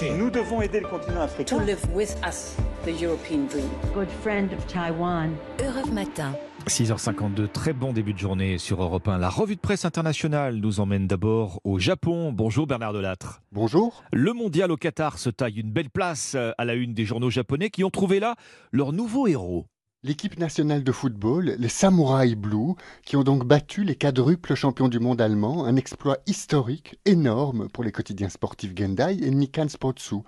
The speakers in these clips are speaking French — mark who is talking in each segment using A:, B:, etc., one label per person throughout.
A: marché.
B: Nous devons aider le continent africain.
C: To live with us the European dream.
D: Good friend of Taiwan.
E: Europe Matin.
F: 6h52, très bon début de journée sur Europe 1. La revue de presse internationale nous emmène d'abord au Japon. Bonjour Bernard Delattre.
G: Bonjour.
F: Le mondial au Qatar se taille une belle place à la une des journaux japonais qui ont trouvé là leur nouveau héros.
G: L'équipe nationale de football, les Samurai Blue, qui ont donc battu les quadruples champions du monde allemands, un exploit historique, énorme pour les quotidiens sportifs Gendai et Nikan Sportsu.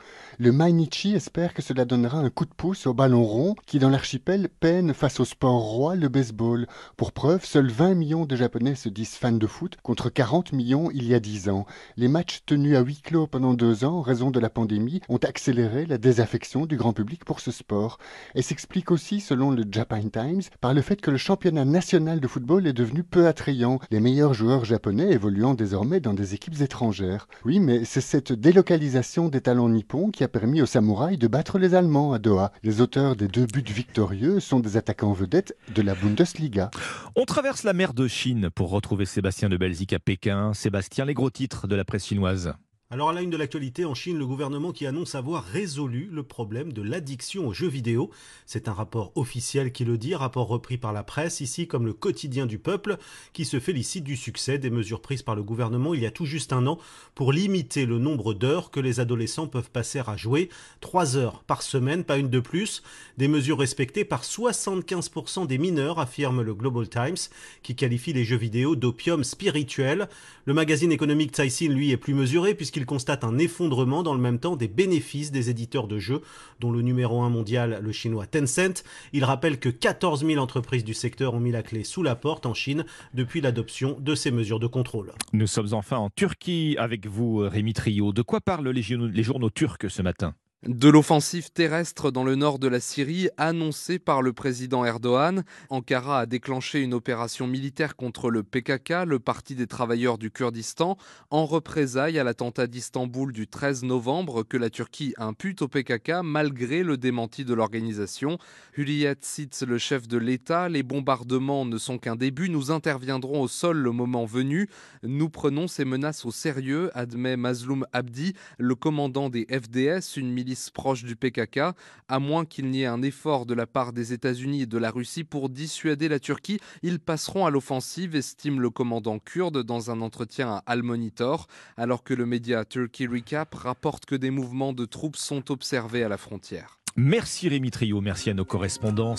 G: Le Mainichi espère que cela donnera un coup de pouce au ballon rond qui dans l'archipel peine face au sport roi, le baseball. Pour preuve, seuls 20 millions de Japonais se disent fans de foot contre 40 millions il y a 10 ans. Les matchs tenus à huis clos pendant deux ans en raison de la pandémie ont accéléré la désaffection du grand public pour ce sport. Et s'explique aussi, selon le Japan Times par le fait que le championnat national de football est devenu peu attrayant, les meilleurs joueurs japonais évoluant désormais dans des équipes étrangères. Oui, mais c'est cette délocalisation des talents nippons qui a permis aux samouraïs de battre les Allemands à Doha. Les auteurs des deux buts victorieux sont des attaquants vedettes de la Bundesliga.
F: On traverse la mer de Chine pour retrouver Sébastien de Belzic à Pékin. Sébastien, les gros titres de la presse chinoise.
H: Alors à la une de l'actualité en Chine, le gouvernement qui annonce avoir résolu le problème de l'addiction aux jeux vidéo. C'est un rapport officiel qui le dit, rapport repris par la presse, ici comme le quotidien du peuple, qui se félicite du succès des mesures prises par le gouvernement il y a tout juste un an pour limiter le nombre d'heures que les adolescents peuvent passer à jouer. Trois heures par semaine, pas une de plus. Des mesures respectées par 75% des mineurs, affirme le Global Times, qui qualifie les jeux vidéo d'opium spirituel. Le magazine économique Caixin, lui, est plus mesuré puisqu'il il constate un effondrement dans le même temps des bénéfices des éditeurs de jeux, dont le numéro 1 mondial, le chinois Tencent. Il rappelle que 14 000 entreprises du secteur ont mis la clé sous la porte en Chine depuis l'adoption de ces mesures de contrôle.
F: Nous sommes enfin en Turquie avec vous, Rémi Trio. De quoi parlent les journaux turcs ce matin?
I: De l'offensive terrestre dans le nord de la Syrie annoncée par le président Erdogan, Ankara a déclenché une opération militaire contre le PKK, le Parti des travailleurs du Kurdistan, en représailles à l'attentat d'Istanbul du 13 novembre que la Turquie impute au PKK malgré le démenti de l'organisation. Hürriyet cite le chef de l'État, les bombardements ne sont qu'un début, nous interviendrons au sol le moment venu. Nous prenons ces menaces au sérieux, admet Mazloum Abdi, le commandant des FDS, une proche du PKK, à moins qu'il n'y ait un effort de la part des États-Unis et de la Russie pour dissuader la Turquie, ils passeront à l'offensive, estime le commandant kurde dans un entretien à Al Monitor, alors que le média Turkey Recap rapporte que des mouvements de troupes sont observés à la frontière.
F: Merci Rémi Trio, merci à nos correspondants.